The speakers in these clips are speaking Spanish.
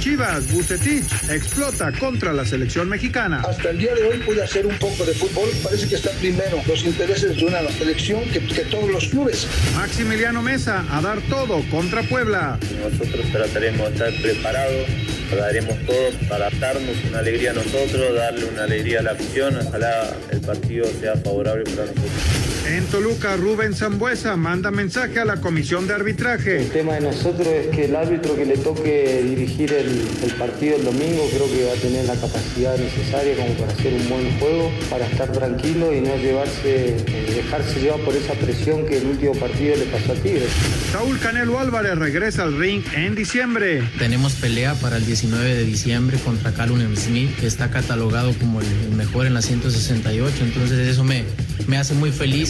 Chivas, Bucetich explota contra la selección mexicana. Hasta el día de hoy pude hacer un poco de fútbol. Parece que está primero los intereses de una selección que, que todos los clubes. Maximiliano Mesa a dar todo contra Puebla. Nosotros trataremos de estar preparados daremos todo para darnos una alegría a nosotros, darle una alegría a la afición. Ojalá el partido sea favorable para nosotros. En Toluca, Rubén Zambuesa manda mensaje a la comisión de arbitraje. El tema de nosotros es que el árbitro que le toque dirigir el, el partido el domingo creo que va a tener la capacidad necesaria como para hacer un buen juego, para estar tranquilo y no llevarse, eh, dejarse llevar por esa presión que el último partido le pasó a Tigres. Saúl Canelo Álvarez regresa al ring en diciembre. Tenemos pelea para el 19 de diciembre contra Callum Smith, que está catalogado como el mejor en la 168, entonces eso me, me hace muy feliz.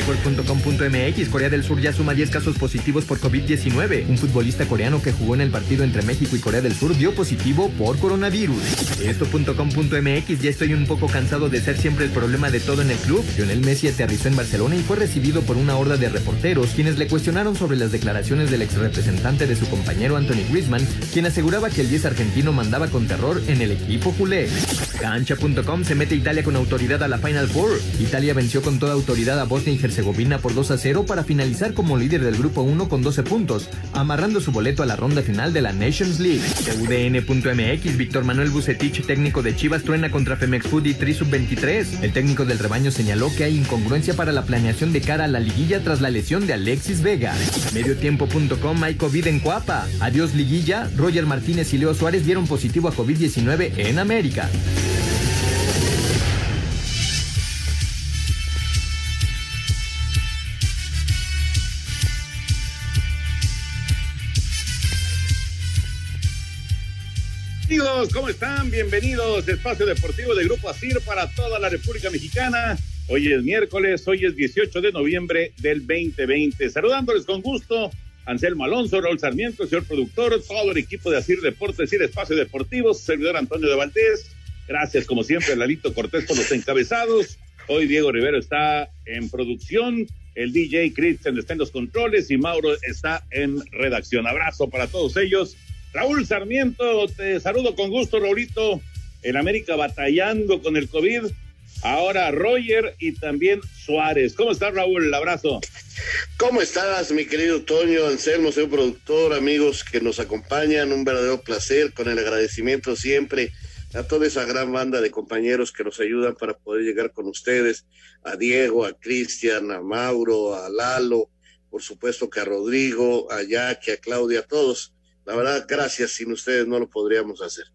Record.com.mx Corea del Sur ya suma 10 casos positivos por COVID-19. Un futbolista coreano que jugó en el partido entre México y Corea del Sur dio positivo por coronavirus. Esto.com.mx Ya estoy un poco cansado de ser siempre el problema de todo en el club. Lionel Messi aterrizó en Barcelona y fue recibido por una horda de reporteros quienes le cuestionaron sobre las declaraciones del ex representante de su compañero Anthony Griezmann, quien aseguraba que el 10 argentino mandaba con terror en el equipo culé. Cancha.com se mete Italia con autoridad a la Final Four. Italia venció con toda autoridad a Bosnia y Herzegovina por 2 a 0 para finalizar como líder del grupo 1 con 12 puntos, amarrando su boleto a la ronda final de la Nations League. UDN.mx Víctor Manuel Bucetich, técnico de Chivas, truena contra Femex Food y Tri Sub 23. El técnico del rebaño señaló que hay incongruencia para la planeación de cara a la liguilla tras la lesión de Alexis Vega. Mediotiempo.com hay COVID en Cuapa. Adiós liguilla, Roger Martínez y Leo Suárez dieron positivo a COVID-19 en América. Amigos, ¿cómo están? Bienvenidos a Espacio Deportivo de Grupo ASIR para toda la República Mexicana. Hoy es miércoles, hoy es 18 de noviembre del 2020. Saludándoles con gusto, Anselmo Alonso, Raúl Sarmiento, señor productor, todo el equipo de ASIR Deportes y Espacio Deportivo, servidor Antonio de Valdés. Gracias, como siempre, a Lalito Cortés por los encabezados. Hoy Diego Rivero está en producción, el DJ Christian está en los controles y Mauro está en redacción. Abrazo para todos ellos. Raúl Sarmiento, te saludo con gusto, Raulito. En América batallando con el COVID. Ahora Roger y también Suárez. ¿Cómo estás, Raúl? El abrazo. ¿Cómo estás, mi querido Toño, Anselmo, soy productor, amigos que nos acompañan? Un verdadero placer, con el agradecimiento siempre a toda esa gran banda de compañeros que nos ayudan para poder llegar con ustedes, a Diego, a Cristian, a Mauro, a Lalo, por supuesto que a Rodrigo, a Jackie, a Claudia, a todos la verdad, gracias, sin ustedes no lo podríamos hacer.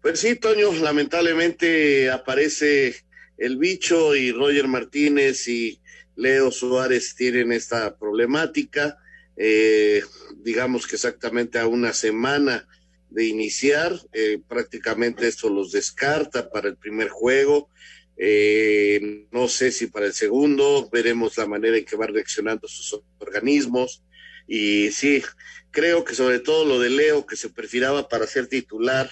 Pues sí, Toño, lamentablemente aparece el bicho y Roger Martínez y Leo Suárez tienen esta problemática. Eh, digamos que exactamente a una semana de iniciar, eh, prácticamente esto los descarta para el primer juego. Eh, no sé si para el segundo, veremos la manera en que van reaccionando sus organismos. Y sí, creo que sobre todo lo de Leo, que se perfilaba para ser titular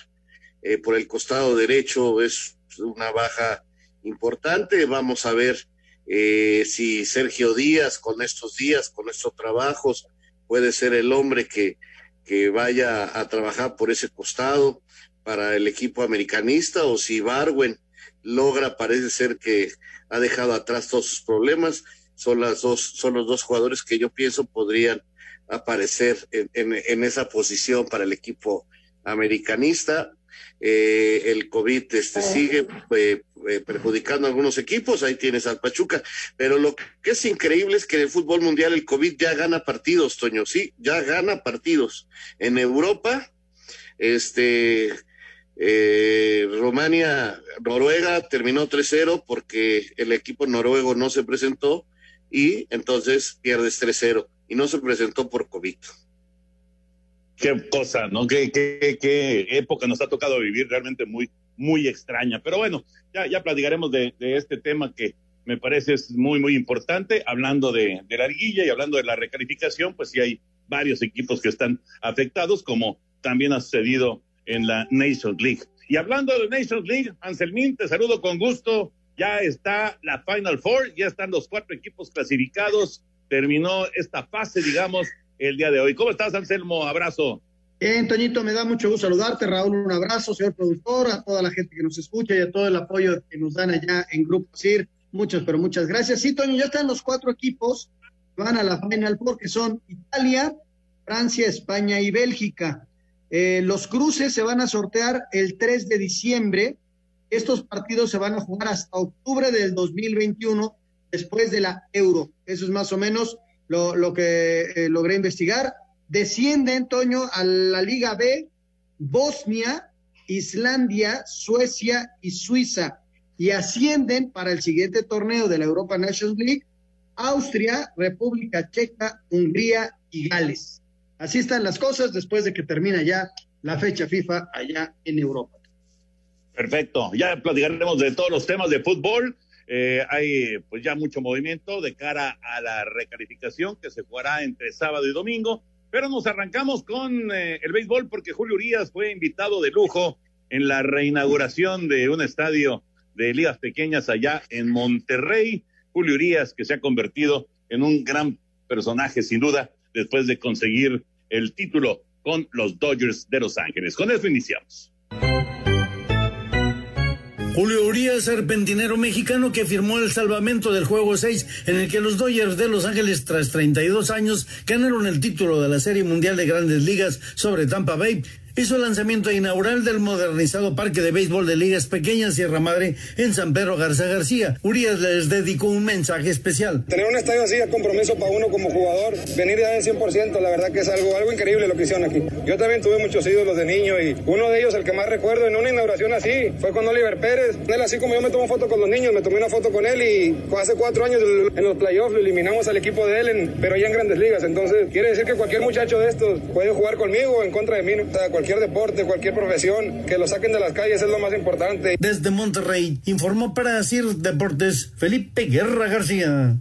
eh, por el costado derecho, es una baja importante. Vamos a ver eh, si Sergio Díaz, con estos días, con estos trabajos, puede ser el hombre que, que vaya a trabajar por ese costado. para el equipo americanista o si Barwen logra, parece ser que ha dejado atrás todos sus problemas. Son las dos, son los dos jugadores que yo pienso podrían aparecer en, en, esa posición para el equipo americanista. Eh, el COVID este, sigue eh, eh, perjudicando a algunos equipos, ahí tienes al Pachuca, pero lo que es increíble es que en el fútbol mundial el COVID ya gana partidos, Toño, sí, ya gana partidos. En Europa, este, Romania, Noruega terminó 3-0 porque el equipo noruego no se presentó y entonces pierdes 3-0 y no se presentó por COVID. Qué cosa, ¿no? Qué, qué, qué época nos ha tocado vivir realmente muy, muy extraña. Pero bueno, ya, ya platicaremos de, este tema que me parece es muy, muy importante. Hablando de, de la liguilla y hablando de la recalificación, pues sí hay varios equipos que están afectados, como también ha sucedido en la Nations League. Y hablando de la Nations League, Anselmín, te saludo con gusto. Ya está la Final Four, ya están los cuatro equipos clasificados. Terminó esta fase, digamos, el día de hoy. ¿Cómo estás, Anselmo? Abrazo. Bien, Toñito, me da mucho gusto saludarte. Raúl, un abrazo, señor productor, a toda la gente que nos escucha y a todo el apoyo que nos dan allá en Grupo CIR. Muchas, pero muchas gracias. Sí, Toño, ya están los cuatro equipos van a la Final Four, que son Italia, Francia, España y Bélgica. Eh, los cruces se van a sortear el 3 de diciembre. Estos partidos se van a jugar hasta octubre del 2021, después de la Euro. Eso es más o menos lo, que eh, logré investigar. Descienden, Toño, a la Liga B, Bosnia, Islandia, Suecia y Suiza. Y ascienden para el siguiente torneo de la Europa Nations League, Austria, República Checa, Hungría y Gales. Así están las cosas después de que termina ya la fecha FIFA allá en Europa. Perfecto, ya platicaremos de todos los temas de fútbol. Eh, hay pues ya mucho movimiento de cara a la recalificación que se jugará entre sábado y domingo, pero nos arrancamos con eh, el béisbol porque Julio Urias fue invitado de lujo en la reinauguración de un estadio de ligas pequeñas allá en Monterrey. Julio Urias que se ha convertido en un gran personaje sin duda después de conseguir el título con los Dodgers de Los Ángeles. Con eso iniciamos. Julio Urias, serpentinero mexicano que firmó el salvamento del juego 6 en el que los Dodgers de Los Ángeles tras 32 años ganaron el título de la Serie Mundial de Grandes Ligas sobre Tampa Bay hizo el lanzamiento inaugural del modernizado Parque de Béisbol de Ligas Pequeñas Sierra Madre en San Pedro Garza García. Urias les dedicó un mensaje especial. Tener un estadio así es compromiso para uno como jugador, venir ya del 100%, la verdad que es algo, algo increíble lo que hicieron aquí. Yo también tuve muchos ídolos de niño y uno de ellos, el que más recuerdo en una inauguración así, fue con Oliver Pérez. Él así como yo me tomo foto con los niños, me tomé una foto con él y hace cuatro años en los playoffs lo eliminamos al equipo de él, pero ya en grandes ligas. Entonces quiere decir que cualquier muchacho de estos puede jugar conmigo o en contra de mí. O sea, cualquier deporte, cualquier profesión, que lo saquen de las calles es lo más importante. Desde Monterrey, informó para decir Deportes Felipe Guerra García.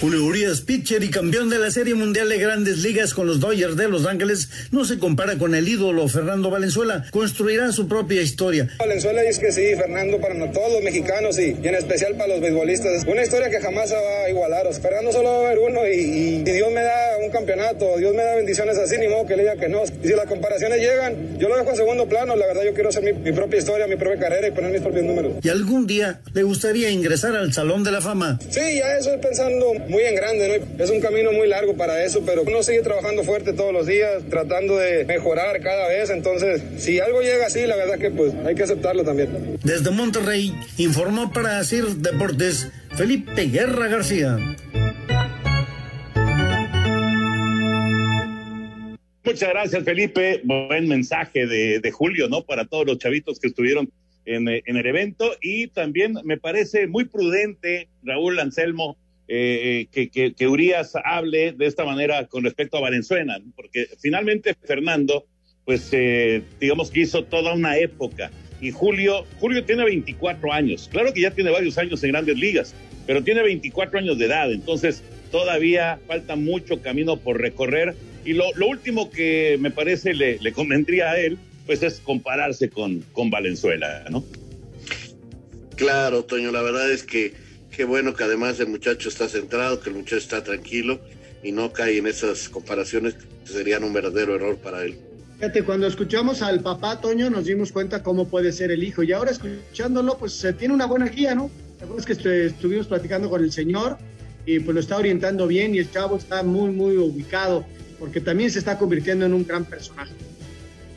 Julio Urias, pitcher y campeón de la Serie Mundial de Grandes Ligas con los Dodgers de Los Ángeles, no se compara con el ídolo Fernando Valenzuela. Construirá su propia historia. Valenzuela dice que sí, Fernando, para todos los mexicanos y, y en especial para los beisbolistas. Una historia que jamás se va a igualar. Fernando solo va a haber uno y, Dios me da un campeonato, Dios me da bendiciones así, ni modo que le diga que no. Y si las comparaciones llegan, yo lo dejo en segundo plano. La verdad, yo quiero hacer mi, mi propia historia, mi propia carrera y poner mis propios números. ¿Y algún día le gustaría ingresar al Salón de la Fama? Sí, ya eso estoy pensando muy en grande, ¿no? Es un camino muy largo para eso, pero uno sigue trabajando fuerte todos los días, tratando de mejorar cada vez, entonces si algo llega así, la verdad que pues hay que aceptarlo también. Desde Monterrey, informó para CIR Deportes Felipe Guerra García. Muchas gracias, Felipe. Buen mensaje de, de Julio, ¿no? Para todos los chavitos que estuvieron en, en, el evento. Y también me parece muy prudente, Raúl Anselmo, eh, que, que, que, Urias hable de esta manera con respecto a Valenzuela, porque finalmente Fernando, pues eh, digamos que hizo toda una época. Y Julio, Julio tiene 24 años, claro que ya tiene varios años en grandes ligas, pero tiene 24 años de edad, entonces todavía falta mucho camino por recorrer. Y lo, lo último que me parece le, le, convendría a él, pues es compararse con, con Valenzuela, ¿no? Claro, Toño, la verdad es que qué bueno que además el muchacho está centrado, que el muchacho está tranquilo y no cae en esas comparaciones que serían un verdadero error para él. Fíjate, cuando escuchamos al papá Toño nos dimos cuenta cómo puede ser el hijo y ahora escuchándolo pues se tiene una buena guía, ¿no? La que estuvimos platicando con el señor y pues lo está orientando bien y el chavo está muy, muy ubicado porque también se está convirtiendo en un gran personaje.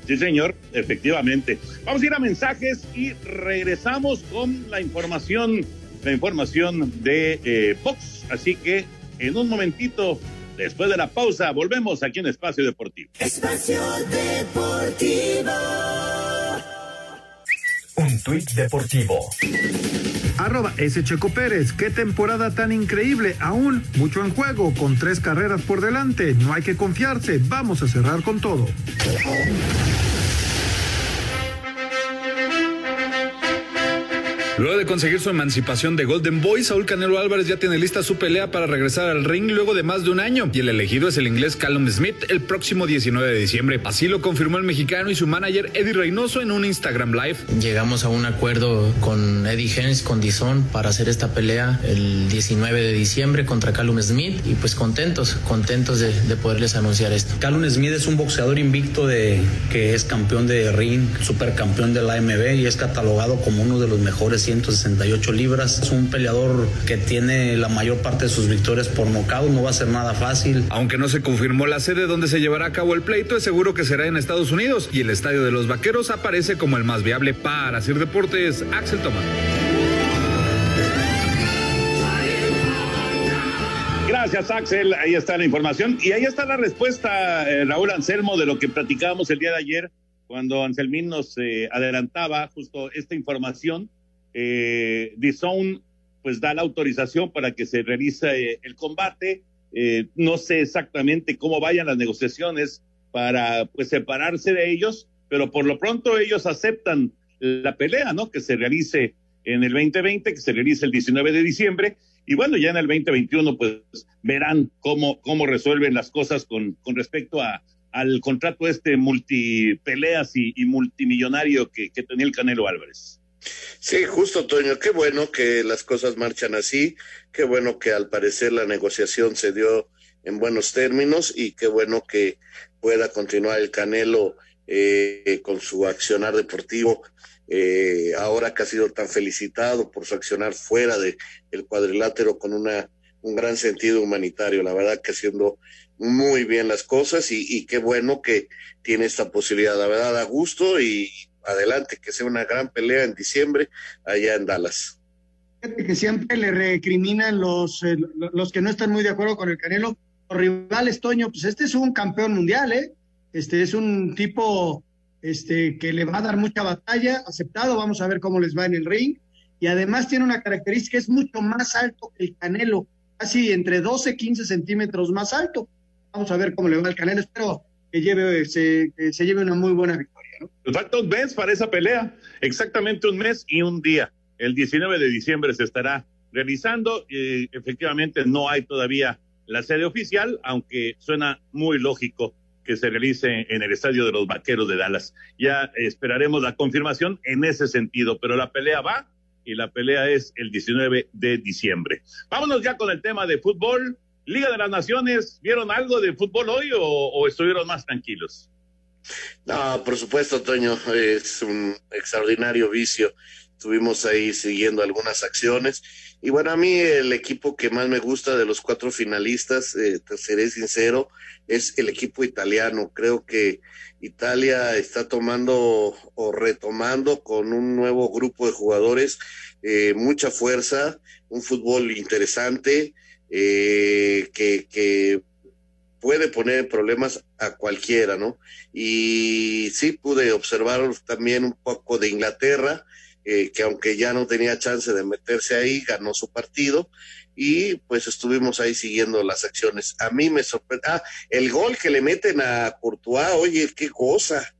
Sí, señor, efectivamente. Vamos a ir a mensajes y regresamos con la información, la información de eh, Fox. Así que en un momentito Después de la pausa, volvemos aquí en Espacio Deportivo. Espacio Deportivo. Un tuit deportivo. Arroba S. Checo Pérez, qué temporada tan increíble, aún mucho en juego, con tres carreras por delante, no hay que confiarse, vamos a cerrar con todo. Luego de conseguir su emancipación de Golden Boy, Saúl Canelo Álvarez ya tiene lista su pelea para regresar al ring luego de más de un año y el elegido es el inglés Callum Smith el próximo 19 de diciembre. Así lo confirmó el mexicano y su manager Eddie Reynoso en un Instagram Live. Llegamos a un acuerdo con Eddie Hens, con Dizon, para hacer esta pelea el 19 de diciembre contra Callum Smith y pues contentos, contentos de, de poderles anunciar esto. Callum Smith es un boxeador invicto de que es campeón de ring, supercampeón de la AMB y es catalogado como uno de los mejores 168 libras. Es un peleador que tiene la mayor parte de sus victorias por nocaut, no va a ser nada fácil. Aunque no se confirmó la sede donde se llevará a cabo el pleito, es seguro que será en Estados Unidos y el Estadio de los Vaqueros aparece como el más viable para hacer deportes. Axel Tomás. Gracias, Axel. Ahí está la información. Y ahí está la respuesta, eh, Raúl Anselmo, de lo que platicábamos el día de ayer, cuando Anselmín nos eh, adelantaba justo esta información eh, Zone pues da la autorización para que se realice eh, el combate. Eh, no sé exactamente cómo vayan las negociaciones para pues separarse de ellos, pero por lo pronto ellos aceptan la pelea, ¿no? Que se realice en el 2020, que se realice el 19 de diciembre. Y bueno, ya en el 2021 pues verán cómo, cómo resuelven las cosas con, con respecto a, al contrato este multipeleas y, y multimillonario que, que tenía el Canelo Álvarez. Sí, justo, Toño. Qué bueno que las cosas marchan así. Qué bueno que al parecer la negociación se dio en buenos términos y qué bueno que pueda continuar el Canelo eh, con su accionar deportivo. Eh, ahora que ha sido tan felicitado por su accionar fuera de cuadrilátero con una un gran sentido humanitario. La verdad que haciendo muy bien las cosas y, y qué bueno que tiene esta posibilidad. La verdad, da gusto y adelante, que sea una gran pelea en diciembre allá en Dallas. Que siempre le recriminan los, eh, los que no están muy de acuerdo con el Canelo, los rivales, Toño, pues este es un campeón mundial, ¿eh? Este es un tipo este, que le va a dar mucha batalla, aceptado, vamos a ver cómo les va en el ring, y además tiene una característica, es mucho más alto que el Canelo, casi entre 12 y 15 centímetros más alto. Vamos a ver cómo le va al Canelo, espero que, lleve, se, que se lleve una muy buena victoria. Nos falta un mes para esa pelea, exactamente un mes y un día. El 19 de diciembre se estará realizando. y efectivamente, no hay todavía la sede oficial, aunque suena muy lógico que se realice en el estadio de los Vaqueros de Dallas. Ya esperaremos la confirmación en ese sentido, pero la pelea va y la pelea es el 19 de diciembre. Vámonos ya con el tema de fútbol. Liga de las Naciones, ¿vieron algo de fútbol hoy o estuvieron más tranquilos? No, por supuesto, Toño, es un extraordinario vicio. Estuvimos ahí siguiendo algunas acciones. Y bueno, a mí el equipo que más me gusta de los cuatro finalistas, eh, te seré sincero, es el equipo italiano. Creo que Italia está tomando o retomando con un nuevo grupo de jugadores eh, mucha fuerza, un fútbol interesante, eh, que, que puede poner problemas a cualquiera, ¿no? Y sí pude observar también un poco de Inglaterra, eh, que aunque ya no tenía chance de meterse ahí, ganó su partido y pues estuvimos ahí siguiendo las acciones. A mí me sorprende, ah, el gol que le meten a Courtois, oye, qué cosa,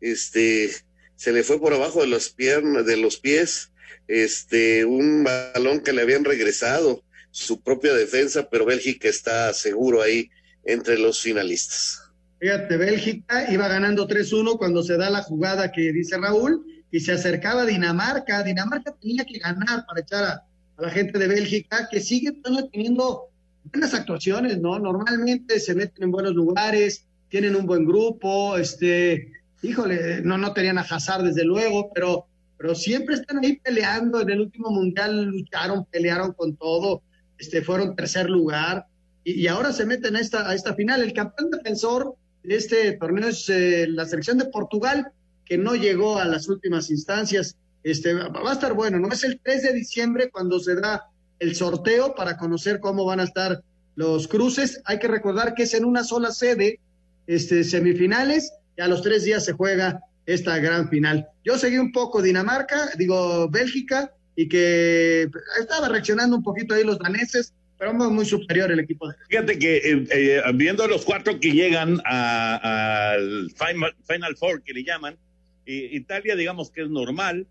este, se le fue por abajo de los piernas, de los pies, este, un balón que le habían regresado, su propia defensa, pero Bélgica está seguro ahí entre los finalistas. Fíjate, Bélgica iba ganando 3-1 cuando se da la jugada que dice Raúl y se acercaba Dinamarca. Dinamarca tenía que ganar para echar a, la gente de Bélgica, que sigue teniendo buenas actuaciones, ¿no? Normalmente se meten en buenos lugares, tienen un buen grupo, este, híjole, no, no tenían a Hazard desde luego, pero, pero siempre están ahí peleando. En el último mundial lucharon, pelearon con todo, este, fueron tercer lugar y, ahora se meten a esta, a esta final. El campeón defensor de este torneo es eh, la selección de Portugal, que no llegó a las últimas instancias. Este, va va a estar bueno, ¿no? Es el 3 de diciembre cuando se da el sorteo para conocer cómo van a estar los cruces. Hay que recordar que es en una sola sede, este, semifinales, y a los tres días se juega esta gran final. Yo seguí un poco Dinamarca, digo Bélgica, y que estaba reaccionando un poquito ahí los daneses, pero muy, superior el equipo Fíjate que eh, eh, viendo los cuatro que llegan al final, final Four, que le llaman, eh, Italia, digamos que es normal,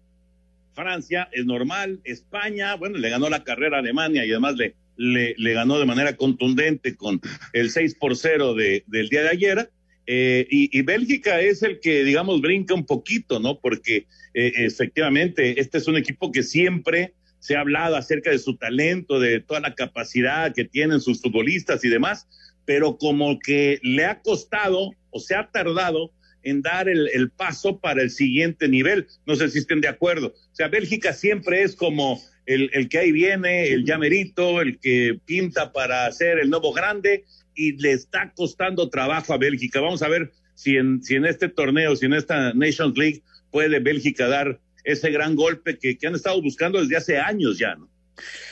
Francia es normal, España, bueno, le ganó la carrera a Alemania y además le, le, le ganó de manera contundente con el 6 por 0 de, del día de ayer. Eh, y, y Bélgica es el que, digamos, brinca un poquito, ¿no? Porque eh, efectivamente este es un equipo que siempre se ha hablado acerca de su talento, de toda la capacidad que tienen sus futbolistas y demás, pero como que le ha costado o se ha tardado en dar el, el paso para el siguiente nivel. No sé si estén de acuerdo. O sea, Bélgica siempre es como el, el que ahí viene, el llamerito, el que pinta para ser el nuevo grande y le está costando trabajo a Bélgica. Vamos a ver si en, si en este torneo, si en esta Nations League puede Bélgica dar ese gran golpe que, que han estado buscando desde hace años ya, ¿no?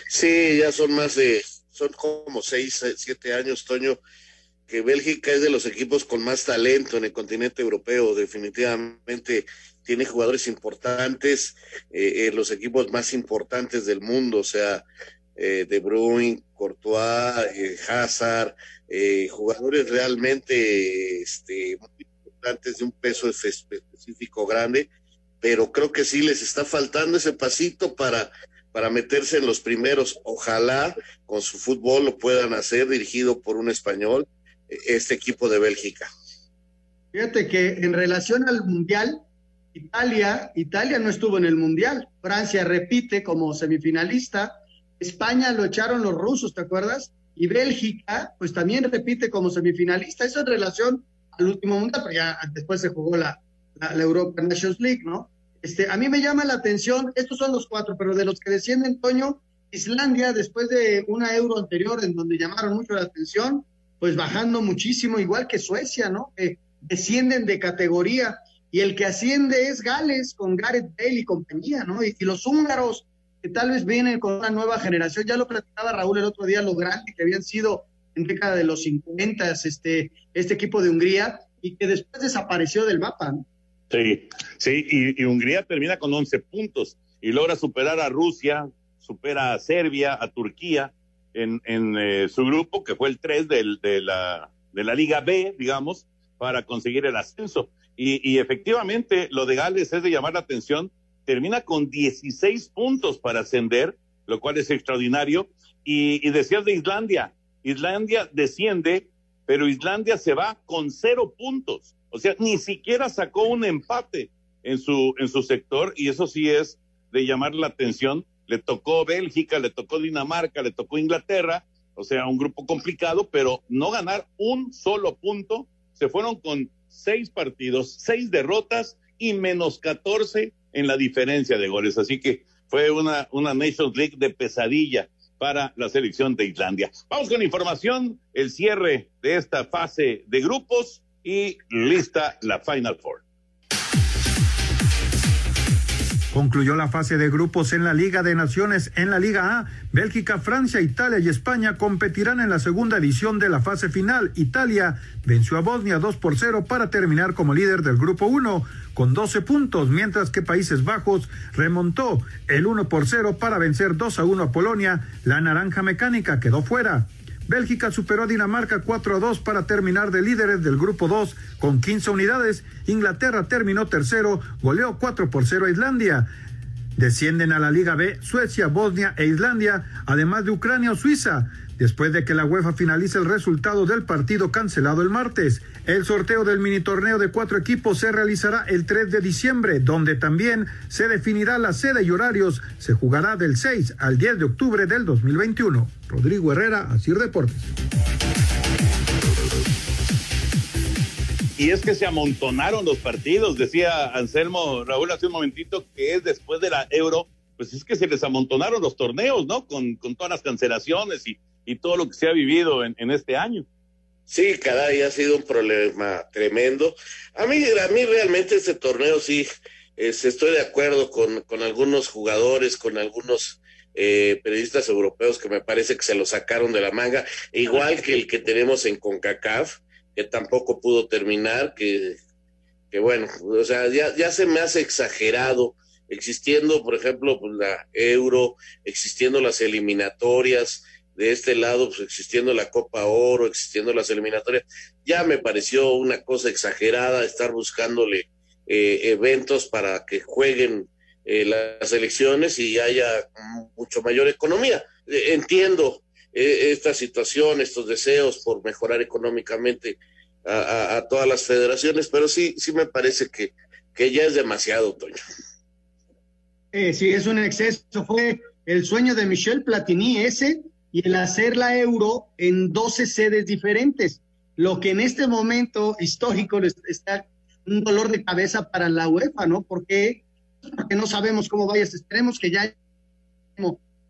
Sí, ya son más de, son como seis, eh, siete años, Toño, que Bélgica es de los equipos con más talento en el continente europeo. Definitivamente tiene jugadores importantes, eh, eh, los equipos más importantes del mundo, o sea, eh, De Bruyne, Courtois, Hazard, jugadores realmente este, muy importantes de un peso espe- específico grande, pero creo que sí les está faltando ese pasito para para meterse en los primeros. Ojalá con su fútbol lo puedan hacer dirigido por un español, eh, este equipo de Bélgica. Fíjate que en relación al Mundial, Italia, Italia no estuvo en el Mundial. Francia repite como semifinalista. España lo echaron los rusos, ¿te acuerdas? Y Bélgica, pues también repite como semifinalista. Eso en relación al último Mundial, pero ya después se jugó la, la, la Europa Nations League, ¿no? Este, a mí me llama la atención, estos son los cuatro, pero de los que descienden, Toño, Islandia, después de una euro anterior en donde llamaron mucho la atención, pues bajando muchísimo, igual que Suecia, ¿no? Descienden de categoría. Y el que asciende es Gales, con Gareth Bale y compañía, ¿no? Y, y los húngaros, que tal vez vienen con una nueva generación, ya lo platicaba Raúl el otro día, lo grande que habían sido en década de los 50, este, este equipo de Hungría, y que después desapareció del mapa, ¿no? Sí, sí, y, Hungría termina con 11 puntos y logra superar a Rusia, supera a Serbia, a Turquía en, eh, su grupo, que fue el 3 del, de, la, de la Liga B, digamos, para conseguir el ascenso. Y, y efectivamente, lo de Gales es de llamar la atención, termina con 16 puntos para ascender, lo cual es extraordinario. Y, y decías de Islandia, Islandia desciende, pero Islandia se va con cero puntos. O sea, ni siquiera sacó un empate en su, en su sector y eso sí es de llamar la atención. Le tocó Bélgica, le tocó Dinamarca, le tocó Inglaterra, o sea, un grupo complicado, pero no ganar un solo punto. Se fueron con seis partidos, seis derrotas y menos 14 en la diferencia de goles. Así que fue una, una Nations League de pesadilla para la selección de Islandia. Vamos con información, el cierre de esta fase de grupos y lista la Final Four. Concluyó la fase de grupos en la Liga de Naciones. En la Liga A, Bélgica, Francia, Italia y España competirán en la segunda edición de la fase final. Italia venció a Bosnia 2 por 0 para terminar como líder del grupo 1 con 12 puntos, mientras que Países Bajos remontó el 1 por 0 para vencer 2 a 1 a Polonia. La naranja mecánica quedó fuera. Bélgica superó a Dinamarca 4 a 2 para terminar de líderes del grupo 2 con 15 unidades. Inglaterra terminó tercero, goleó 4 por 0 a Islandia. Descienden a la Liga B Suecia, Bosnia e Islandia, además de Ucrania o Suiza, después de que la UEFA finalice el resultado del partido cancelado el martes. El sorteo del mini torneo de cuatro equipos se realizará el 3 de diciembre, donde también se definirá la sede y horarios. Se jugará del 6 al 10 de octubre del 2021. Rodrigo Herrera, Asir Deportes. y es que se amontonaron los partidos, decía Anselmo Raúl hace un momentito que es después de la Euro, pues es que se les amontonaron los torneos, ¿no? Con, con todas las cancelaciones y, y todo lo que se ha vivido en, en este año. Sí, caray, ha sido un problema tremendo. A mí, a mí realmente este torneo sí, estoy de acuerdo con, con algunos jugadores, con algunos eh, periodistas europeos que me parece que se lo sacaron de la manga, igual que el que tenemos en CONCACAF, que tampoco pudo terminar, que, que bueno, o sea, ya, ya se me hace exagerado, existiendo, por ejemplo, pues, la euro, existiendo las eliminatorias, de este lado, pues existiendo la Copa Oro, existiendo las eliminatorias, ya me pareció una cosa exagerada estar buscándole eh, eventos para que jueguen eh, las elecciones y haya mucho mayor economía. Eh, entiendo eh, esta situación, estos deseos por mejorar económicamente a, todas las federaciones, pero sí, sí me parece que, que ya es demasiado, Toño. sí, es un exceso. Fue el sueño de Michel Platini ese y el hacer la euro en 12 sedes diferentes, lo que en este momento histórico está un dolor de cabeza para la UEFA, ¿no? Porque, porque no sabemos cómo vaya, esperemos que ya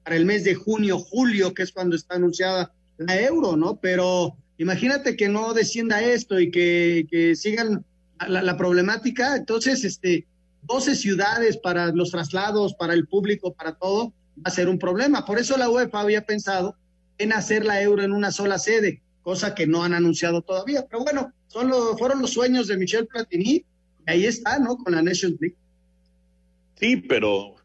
para el mes de junio, julio, que es cuando está anunciada la euro, ¿no? Pero imagínate que no descienda esto y que, sigan la, problemática, entonces, este, 12 ciudades para los traslados, para el público, para todo, va a ser un problema. Por eso la UEFA había pensado en hacer la euro en una sola sede, cosa que no han anunciado todavía. Pero bueno, son fueron los sueños de Michel Platini, y ahí está, ¿no? Con la Nations League. Sí, pero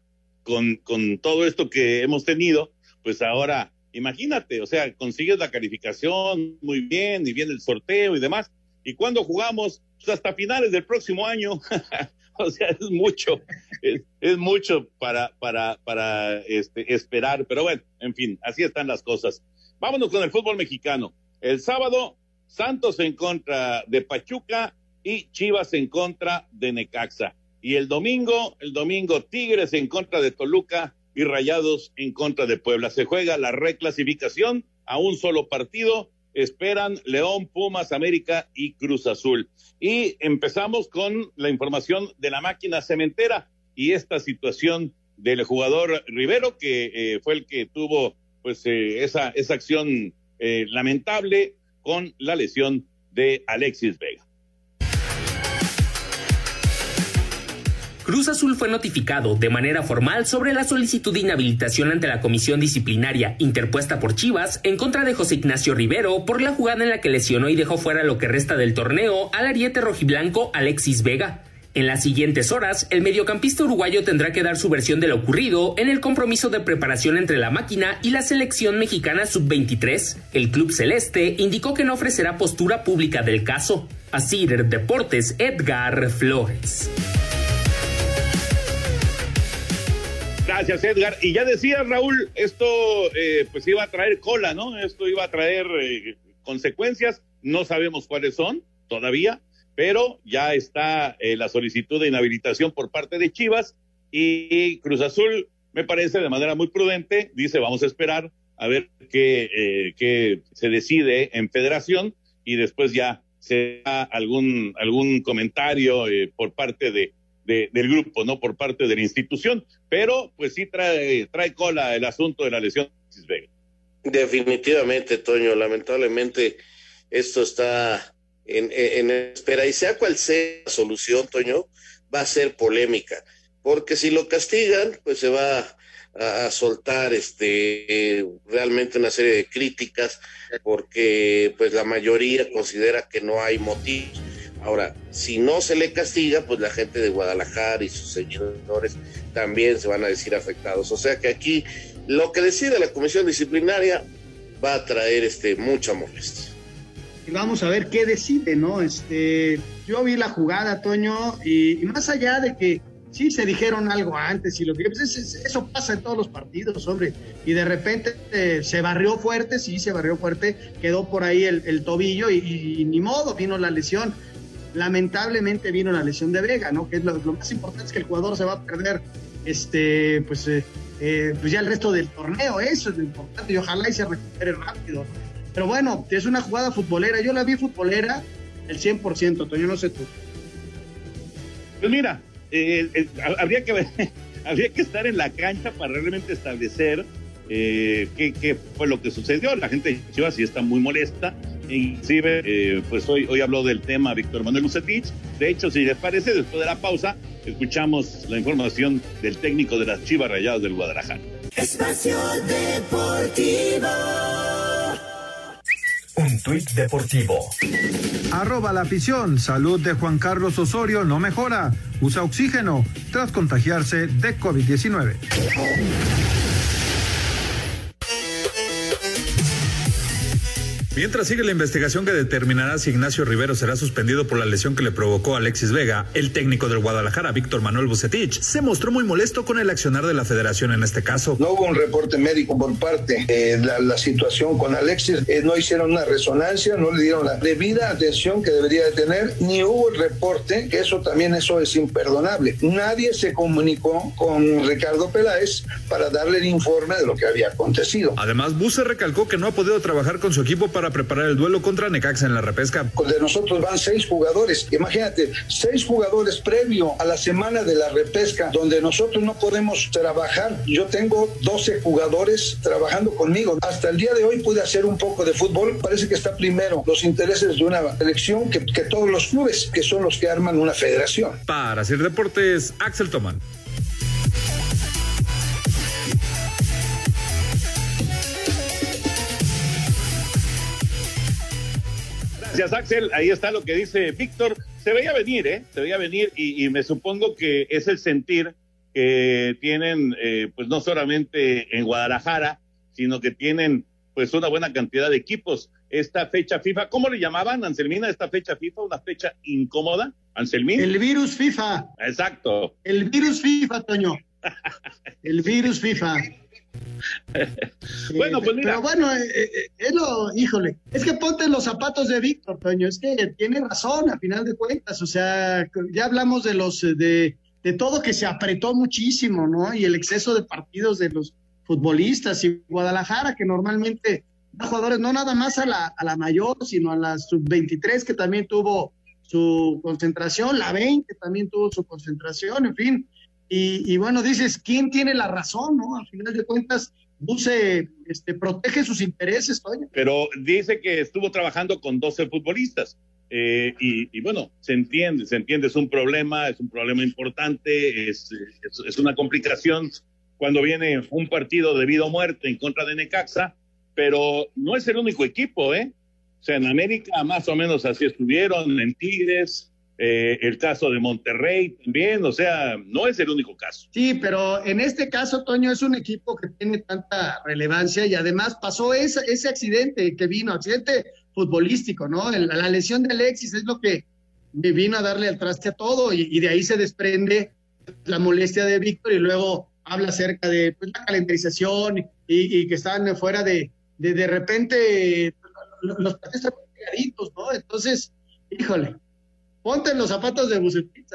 con, con todo esto que hemos tenido, pues ahora, imagínate, o sea, consigues la calificación muy bien y viene el sorteo y demás. Y cuando jugamos, pues hasta finales del próximo año, o sea, es mucho, es, mucho para, para, para este, esperar. Pero bueno, en fin, así están las cosas. Vámonos con el fútbol mexicano. El sábado, Santos en contra de Pachuca y Chivas en contra de Necaxa. Y el domingo, el domingo Tigres en contra de Toluca y Rayados en contra de Puebla. Se juega la reclasificación a un solo partido. Esperan León, Pumas, América y Cruz Azul. Y empezamos con la información de la máquina cementera y esta situación del jugador Rivero, que eh, fue el que tuvo pues eh, esa, esa acción eh, lamentable con la lesión de Alexis Vega. Cruz Azul fue notificado de manera formal sobre la solicitud de inhabilitación ante la comisión disciplinaria interpuesta por Chivas en contra de José Ignacio Rivero por la jugada en la que lesionó y dejó fuera lo que resta del torneo al ariete rojiblanco Alexis Vega. En las siguientes horas, el mediocampista uruguayo tendrá que dar su versión de lo ocurrido en el compromiso de preparación entre la máquina y la selección mexicana sub-23. El club celeste indicó que no ofrecerá postura pública del caso. Así Deportes Edgar Flores. Gracias, Edgar. Y ya decía Raúl, esto eh, pues iba a traer cola, ¿no? Esto iba a traer eh, consecuencias. No sabemos cuáles son todavía, pero ya está eh, la solicitud de inhabilitación por parte de Chivas y Cruz Azul, me parece de manera muy prudente, dice vamos a esperar a ver qué, qué se decide en federación y después ya se da algún, algún comentario por parte de, del grupo, no por parte de la institución, pero pues sí trae, trae cola el asunto de la lesión de Definitivamente, Toño, lamentablemente esto está en, en, espera y sea cual sea la solución, Toño, va a ser polémica, porque si lo castigan, pues se va a, soltar este realmente una serie de críticas, porque pues la mayoría considera que no hay motivos Ahora, si no se le castiga, pues la gente de Guadalajara y sus seguidores también se van a decir afectados. O sea que aquí lo que decide la comisión disciplinaria va a traer este mucha molestia. Y vamos a ver qué decide, ¿no? Este, yo vi la jugada, Toño, y, más allá de que sí se dijeron algo antes y lo que pues eso pasa en todos los partidos, hombre. Y de repente eh, se barrió fuerte, sí, se barrió fuerte, quedó por ahí el, tobillo y, ni modo, vino la lesión lamentablemente vino la lesión de Vega, ¿no? Que es lo, más importante es que el jugador se va a perder, este, pues, eh, eh, pues ya el resto del torneo, eso es lo importante y ojalá y se recupere rápido. Pero bueno, es una jugada futbolera, yo la vi futbolera el 100%, Toño, no sé tú. Pues mira, eh, habría, que habría que estar en la cancha para realmente establecer qué, qué, fue lo que sucedió. La gente de Chivas sí está muy molesta. Inclusive, eh, pues hoy, hoy habló del tema Víctor Manuel Lucetich. De hecho, si les parece, después de la pausa, escuchamos la información del técnico de las Chivas Rayadas del Guadalajara. Espacio Deportivo. Un tuit deportivo. Arroba la afición. Salud de Juan Carlos Osorio no mejora. Usa oxígeno tras contagiarse de COVID-19. Mientras sigue la investigación que determinará si Ignacio Rivero será suspendido por la lesión que le provocó Alexis Vega, el técnico del Guadalajara, Víctor Manuel Bucetich, se mostró muy molesto con el accionar de la federación en este caso. No hubo un reporte médico por parte de la, la, situación con Alexis, eh, no hicieron una resonancia, no le dieron la debida atención que debería de tener, ni hubo el reporte, que eso también eso es imperdonable. Nadie se comunicó con Ricardo Peláez para darle el informe de lo que había acontecido. Además, Buce recalcó que no ha podido trabajar con su equipo para preparar el duelo contra Necaxa en la repesca. De nosotros van seis jugadores. Imagínate, seis jugadores previo a la semana de la repesca, donde nosotros no podemos trabajar. Yo tengo 12 jugadores trabajando conmigo. Hasta el día de hoy pude hacer un poco de fútbol. Parece que está primero los intereses de una elección que, que todos los clubes, que son los que arman una federación. Para hacer deportes, Axel Tomán. Gracias, Axel. Ahí está lo que dice Víctor. Se veía venir, ¿eh? Se veía venir y, y me supongo que es el sentir que tienen, eh, pues no solamente en Guadalajara, sino que tienen, pues, una buena cantidad de equipos. Esta fecha FIFA, ¿cómo le llamaban, Anselmina, esta fecha FIFA? ¿Una fecha incómoda, Anselmín? El virus FIFA. Exacto. El virus FIFA, Toño. El virus FIFA. Bueno, pues mira. Pero bueno, eh, eh, es lo, híjole, es que ponte los zapatos de Víctor, Toño, es que tiene razón a final de cuentas, o sea, ya hablamos de los, de, de todo que se apretó muchísimo, ¿no? Y el exceso de partidos de los futbolistas y Guadalajara, que normalmente da jugadores no nada más a la, a la mayor, sino a la sub-23, que también tuvo su concentración, la 20 también tuvo su concentración, en fin, y, y, bueno, dices, ¿quién tiene la razón? ¿no? Al final de cuentas, Buse este, protege sus intereses, Toño. Pero dice que estuvo trabajando con 12 futbolistas. Eh, y, bueno, se entiende, se entiende, es un problema, es un problema importante, es una complicación cuando viene un partido de vida o muerte en contra de Necaxa, pero no es el único equipo, ¿eh? O sea, en América más o menos así estuvieron, en Tigres, eh, el caso de Monterrey también, o sea, no es el único caso. Sí, pero en este caso, Toño, es un equipo que tiene tanta relevancia y además pasó ese, ese accidente que vino, accidente futbolístico, ¿no? El, la lesión de Alexis es lo que vino a darle al traste a todo y, de ahí se desprende la molestia de Víctor y luego habla acerca de pues, la calendarización y, y, que están fuera de, de, de repente los partidos están pegaditos, ¿no? Entonces, híjole, ponte los zapatos de Bucetich.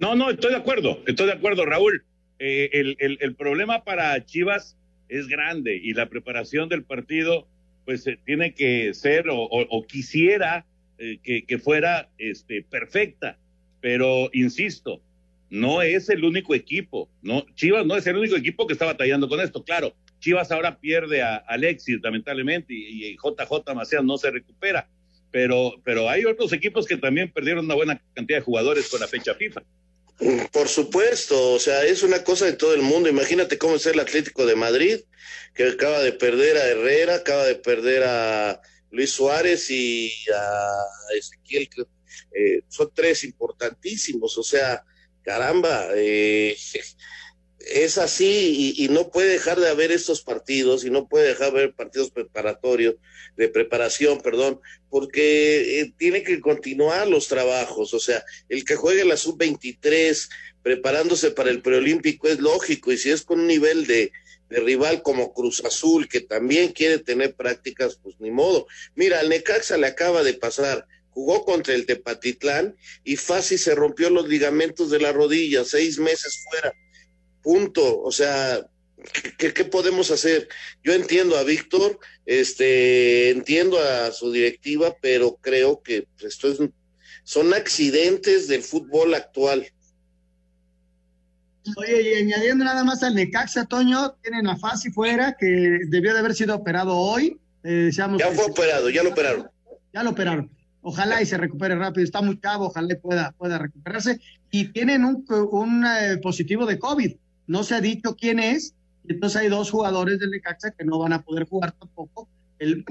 No, no, estoy de acuerdo, estoy de acuerdo, Raúl. Eh, el, el, problema para Chivas es grande y la preparación del partido, pues eh, tiene que ser o quisiera eh, que, que, fuera este, perfecta, pero insisto, no es el único equipo, no, Chivas no es el único equipo que está batallando con esto, claro. Chivas ahora pierde a Alexis, lamentablemente, y, y JJ Macías no se recupera pero, pero hay otros equipos que también perdieron una buena cantidad de jugadores con la fecha FIFA. Por supuesto, o sea, es una cosa de todo el mundo. Imagínate cómo es el Atlético de Madrid, que acaba de perder a Herrera, acaba de perder a Luis Suárez y a Ezequiel. Eh, son tres importantísimos, o sea, caramba, eh, es así y, y, no puede dejar de haber estos partidos y no puede dejar de haber partidos preparatorios, de preparación, perdón, porque eh, tiene que continuar los trabajos. O sea, el que juegue la sub-23 preparándose para el preolímpico es lógico y si es con un nivel de, de rival como Cruz Azul, que también quiere tener prácticas, pues ni modo. Mira, al Necaxa le acaba de pasar jugó contra el Tepatitlán y fácil se rompió los ligamentos de la rodilla, seis meses fuera punto. O sea, ¿qué, qué podemos hacer? Yo entiendo a Víctor, este, entiendo a su directiva, pero creo que esto es, son accidentes del fútbol actual. Oye, y añadiendo nada más al Necaxa, Toño, tienen a Fasi fuera, que debió de haber sido operado hoy. Eh, ya fue operado, ya lo operaron. Ya lo operaron. Ojalá y se recupere rápido. Está muy cabo, ojalá pueda, pueda recuperarse. Y tienen un, un eh, positivo de COVID. No se ha dicho quién es. Entonces hay dos jugadores del Necaxa que no van a poder jugar tampoco. El,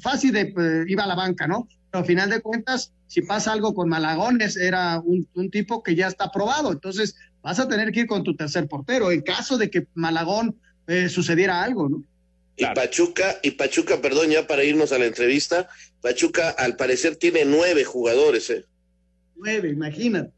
fácil de eh, iba a la banca, ¿no? Pero al final de cuentas, si pasa algo con Malagones, era un, un tipo que ya está aprobado. Entonces, vas a tener que ir con tu tercer portero en caso de que Malagón eh, sucediera algo, ¿no? Y Pachuca, y Pachuca, perdón, ya para irnos a la entrevista, Pachuca al parecer tiene nueve jugadores, ¿eh? Nueve, imagínate.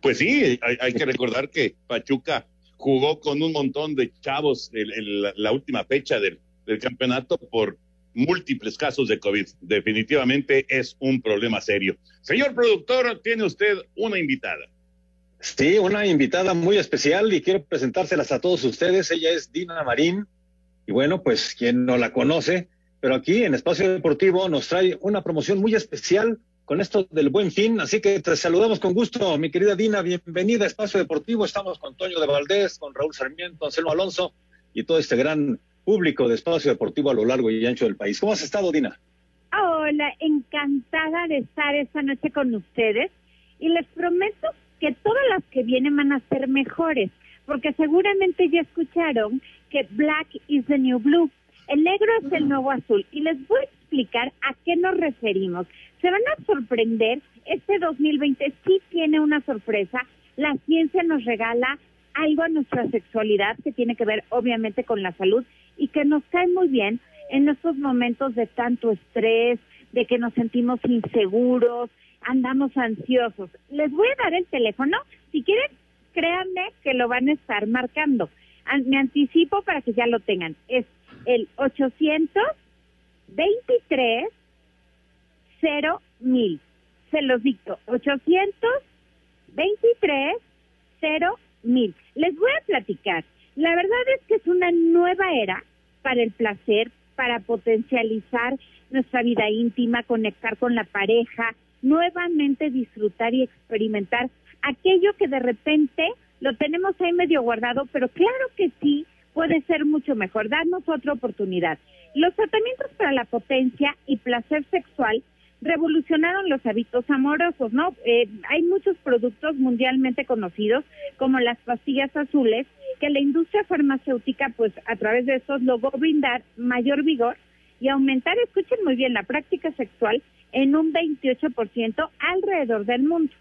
Pues sí, hay, que recordar que Pachuca jugó con un montón de chavos en la última fecha del, del campeonato por múltiples casos de COVID. Definitivamente es un problema serio. Señor productor, tiene usted una invitada. Sí, una invitada muy especial y quiero presentárselas a todos ustedes. Ella es Dina Marín y bueno, pues quien no la conoce, pero aquí en Espacio Deportivo nos trae una promoción muy especial con esto del buen fin. Así que te saludamos con gusto, mi querida Dina. Bienvenida a Espacio Deportivo. Estamos con Toño de Valdés, con Raúl Sarmiento, Anselmo Alonso y todo este gran público de Espacio Deportivo a lo largo y ancho del país. ¿Cómo has estado, Dina? Hola, encantada de estar esta noche con ustedes y les prometo que todas las que vienen van a ser mejores, porque seguramente ya escucharon que Black is the New Blue. El negro es el nuevo azul y les voy a explicar a qué nos referimos. Se van a sorprender, este 2020 sí tiene una sorpresa. La ciencia nos regala algo a nuestra sexualidad que tiene que ver obviamente con la salud y que nos cae muy bien en estos momentos de tanto estrés, de que nos sentimos inseguros, andamos ansiosos. Les voy a dar el teléfono. Si quieren, créanme que lo van a estar marcando. An- Me anticipo para que ya lo tengan. Es el 823 mil. Se los dicto. 823 mil. Les voy a platicar. La verdad es que es una nueva era para el placer, para potencializar nuestra vida íntima, conectar con la pareja, nuevamente disfrutar y experimentar aquello que de repente lo tenemos ahí medio guardado, pero claro que sí puede ser mucho mejor. Darnos otra oportunidad. Los tratamientos para la potencia y placer sexual revolucionaron los hábitos amorosos, ¿no? Eh, hay muchos productos mundialmente conocidos, como las pastillas azules, que la industria farmacéutica, pues a través de estos logró brindar mayor vigor y aumentar, escuchen muy bien, la práctica sexual en un 28% alrededor del mundo.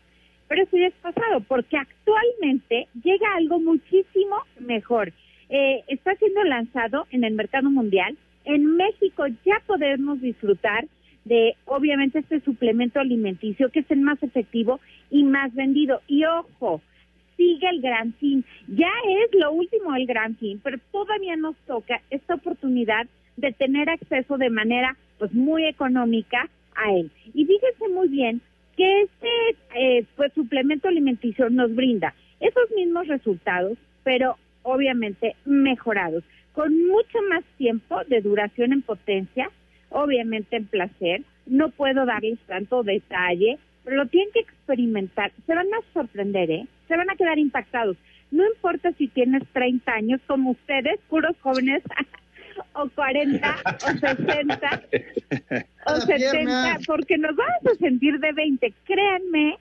Pero eso ya es pasado, porque actualmente llega algo muchísimo mejor. Eh, está siendo lanzado en el mercado mundial. En México ya podemos disfrutar de, obviamente, este suplemento alimenticio que es el más efectivo y más vendido. Y ojo, sigue el gran fin. Ya es lo último el gran fin, pero todavía nos toca esta oportunidad de tener acceso de manera pues muy económica a él. Y fíjese muy bien que este eh, pues suplemento alimenticio nos brinda esos mismos resultados, pero obviamente mejorados, con mucho más tiempo de duración en potencia, obviamente en placer. No puedo darles tanto detalle, pero lo tienen que experimentar. Se van a sorprender, ¿eh? Se van a quedar impactados. No importa si tienes 30 años como ustedes, puros jóvenes, o 40, o 60, o Cada 70, pierna. porque nos vamos a sentir de 20. Créanme,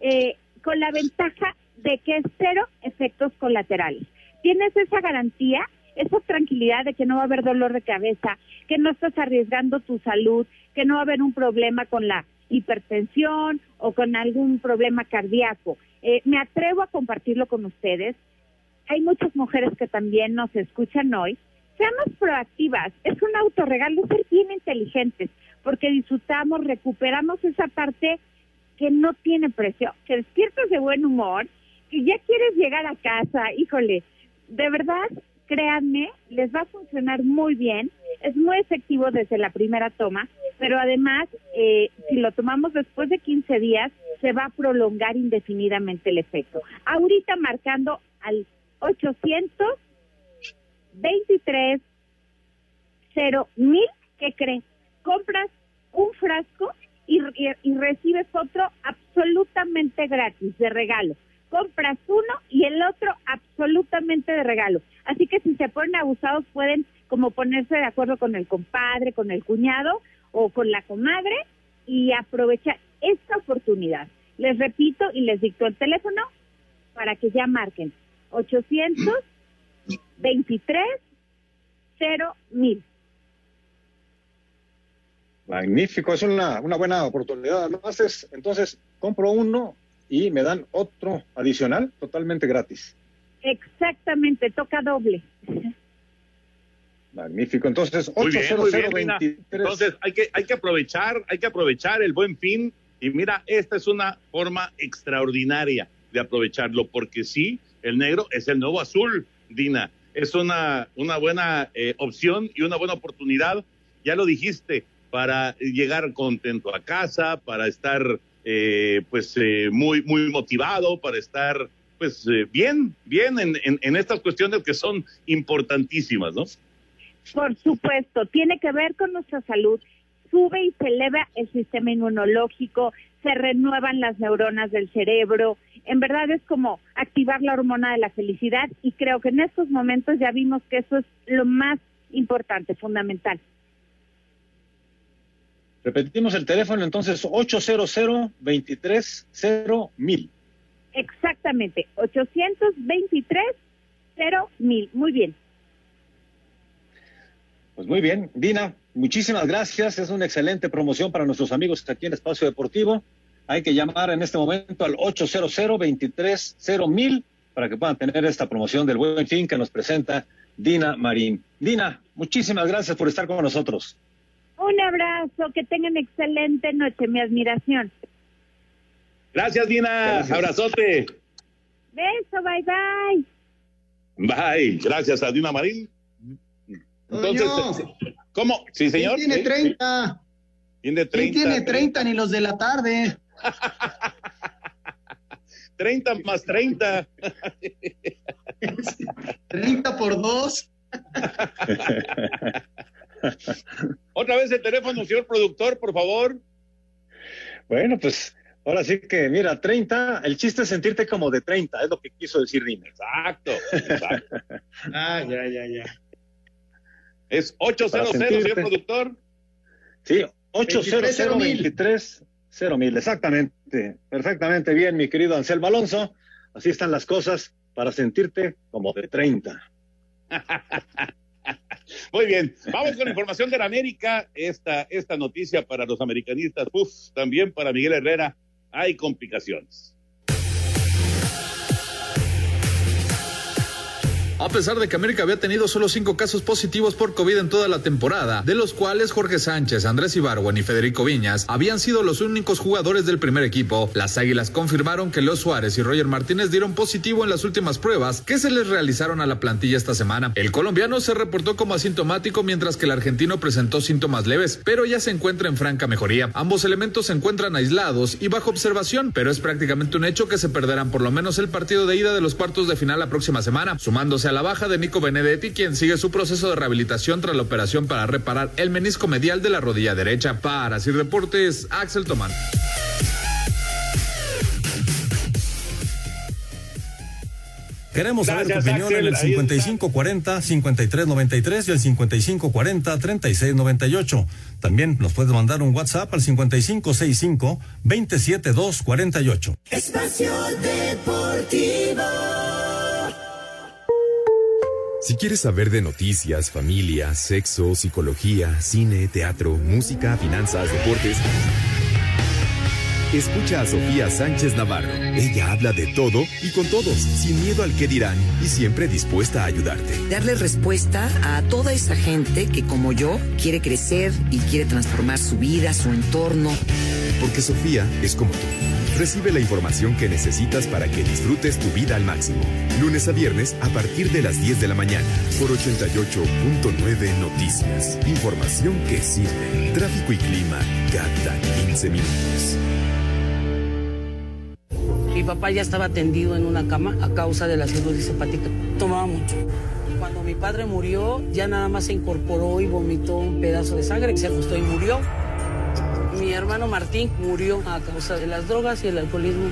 eh, con la ventaja de que es cero efectos colaterales. Tienes esa garantía, esa tranquilidad de que no va a haber dolor de cabeza, que no estás arriesgando tu salud, que no va a haber un problema con la hipertensión o con algún problema cardíaco. Eh, me atrevo a compartirlo con ustedes. Hay muchas mujeres que también nos escuchan hoy. Seamos proactivas. Es un autorregalo ser bien inteligentes porque disfrutamos, recuperamos esa parte que no tiene precio, que despiertas de buen humor, que ya quieres llegar a casa, híjole, de verdad, créanme, les va a funcionar muy bien, es muy efectivo desde la primera toma, pero además, eh, si lo tomamos después de 15 días, se va a prolongar indefinidamente el efecto. Ahorita marcando al 800 23 cero mil, ¿qué crees? Compras un frasco y recibes otro absolutamente gratis, de regalo. Compras uno y el otro absolutamente de regalo. Así que si se ponen abusados pueden como ponerse de acuerdo con el compadre, con el cuñado o con la comadre y aprovechar esta oportunidad. Les repito y les dicto el teléfono para que ya marquen 823 cero mil. Magnífico, es una, una buena oportunidad. Además, es, entonces compro uno y me dan otro adicional totalmente gratis. Exactamente, toca doble. Magnífico. Entonces, Muy bien, muy bien, Dina. 80023. Entonces hay que, hay que aprovechar, hay que aprovechar el buen fin. Y mira, esta es una forma extraordinaria de aprovecharlo, porque sí, el negro es el nuevo azul, Dina. Es una, una buena eh, opción y una buena oportunidad, ya lo dijiste, para llegar contento a casa, para estar eh, pues eh, muy, muy motivado, para estar pues eh, bien, bien en, en, en estas cuestiones que son importantísimas, ¿no? Por supuesto, tiene que ver con nuestra salud. Sube y se eleva el sistema inmunológico, se renuevan las neuronas del cerebro. En verdad es como activar la hormona de la felicidad y creo que en estos momentos ya vimos que eso es lo más importante, fundamental. Repetimos el teléfono, entonces, 800 230 mil. Exactamente, 823 mil. Muy bien. Pues muy bien, Dina, muchísimas gracias. Es una excelente promoción para nuestros amigos aquí en Espacio Deportivo. Hay que llamar en este momento al 800 230 mil para que puedan tener esta promoción del buen fin que nos presenta Dina Marín. Dina, muchísimas gracias por estar con nosotros. Un abrazo, que tengan excelente noche, mi admiración. Gracias, Dina. Abrazote. Beso, bye bye. Bye. Gracias a Dina Marín. Entonces, Toño. ¿cómo? Sí, señor. ¿Quién tiene Sí, 30? Tiene 30. ¿Quién tiene 30 ni los de la tarde? 30 más 30. 30 por 2. Otra vez el teléfono, señor productor, por favor. Bueno, pues ahora sí que, mira, 30, el chiste es sentirte como de 30, es lo que quiso decir Dina. Exacto. exacto. Ah, ya, ya, ya. Es 800, Para señor productor. Sí, 800 23,000. 23 mil, exactamente. Perfectamente bien, mi querido Anselmo Alonso. Así están las cosas para sentirte como de 30. Muy bien, vamos con la información de la América. Esta, esta noticia para los americanistas, también para Miguel Herrera, hay complicaciones. A pesar de que América había tenido solo cinco casos positivos por COVID en toda la temporada, de los cuales Jorge Sánchez, Andrés Ibargüen y Federico Viñas habían sido los únicos jugadores del primer equipo, las Águilas confirmaron que Leo Suárez y Roger Martínez dieron positivo en las últimas pruebas que se les realizaron a la plantilla esta semana. El colombiano se reportó como asintomático mientras que el argentino presentó síntomas leves, pero ya se encuentra en franca mejoría. Ambos elementos se encuentran aislados y bajo observación, pero es prácticamente un hecho que se perderán por lo menos el partido de ida de los cuartos de final la próxima semana, sumándose a la baja de Nico Benedetti, quien sigue su proceso de rehabilitación tras la operación para reparar el menisco medial de la rodilla derecha. Para Sir Deportes, Axel Tomán. Queremos saber Gracias, tu opinión Axel. en el Ahí está. 5540-5393 y el 5540-3698. También nos puedes mandar un WhatsApp al 5565-27248. Espacio Deportivo. Si quieres saber de noticias, familia, sexo, psicología, cine, teatro, música, finanzas, deportes, escucha a Sofía Sánchez Navarro. Ella habla de todo y con todos, sin miedo al que dirán y siempre dispuesta a ayudarte. darle respuesta a toda esa gente que como yo quiere crecer y quiere transformar su vida, su entorno. Porque Sofía es como tú. Recibe la información que necesitas para que disfrutes tu vida al máximo. Lunes a viernes a partir de las 10 de la mañana por 88.9 Noticias. Información que sirve. Tráfico y clima cada 15 minutos. Mi papá ya estaba tendido en una cama a causa de la cirrosis hepática. Tomaba mucho. Cuando mi padre murió, ya nada más se incorporó y vomitó un pedazo de sangre, se ajustó y murió. Mi hermano Martín murió a causa de las drogas y el alcoholismo.